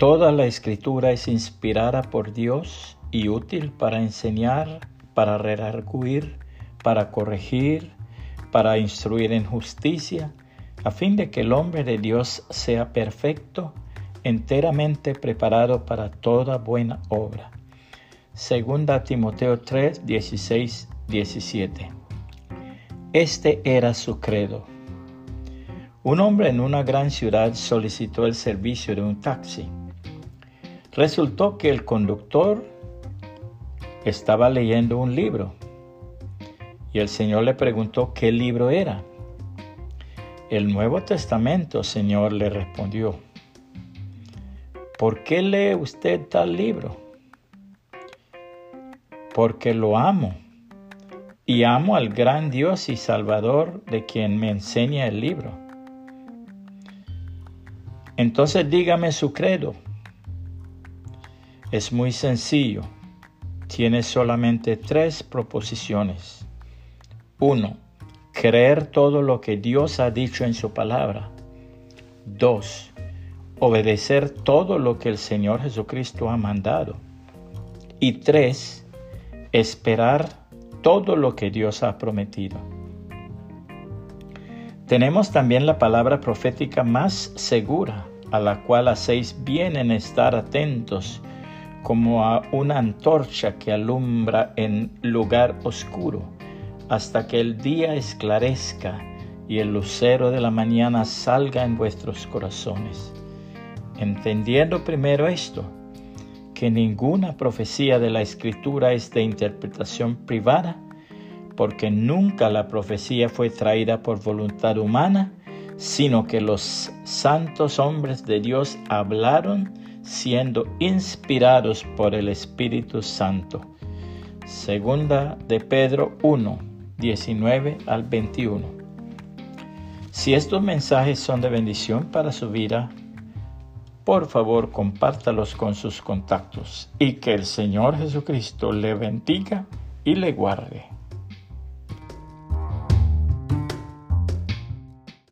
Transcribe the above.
Toda la escritura es inspirada por Dios y útil para enseñar, para redarguir, para corregir, para instruir en justicia, a fin de que el hombre de Dios sea perfecto, enteramente preparado para toda buena obra. Segunda Timoteo 3, 16, 17. Este era su credo. Un hombre en una gran ciudad solicitó el servicio de un taxi. Resultó que el conductor estaba leyendo un libro y el Señor le preguntó qué libro era. El Nuevo Testamento, Señor, le respondió. ¿Por qué lee usted tal libro? Porque lo amo y amo al gran Dios y Salvador de quien me enseña el libro. Entonces dígame su credo. Es muy sencillo. Tiene solamente tres proposiciones. Uno, creer todo lo que Dios ha dicho en su palabra. Dos, obedecer todo lo que el Señor Jesucristo ha mandado. Y tres, esperar todo lo que Dios ha prometido. Tenemos también la palabra profética más segura, a la cual hacéis bien en estar atentos, como a una antorcha que alumbra en lugar oscuro, hasta que el día esclarezca y el lucero de la mañana salga en vuestros corazones. Entendiendo primero esto, que ninguna profecía de la Escritura es de interpretación privada, porque nunca la profecía fue traída por voluntad humana, sino que los santos hombres de Dios hablaron siendo inspirados por el Espíritu Santo. Segunda de Pedro 1, 19 al 21. Si estos mensajes son de bendición para su vida, por favor compártalos con sus contactos y que el Señor Jesucristo le bendiga y le guarde.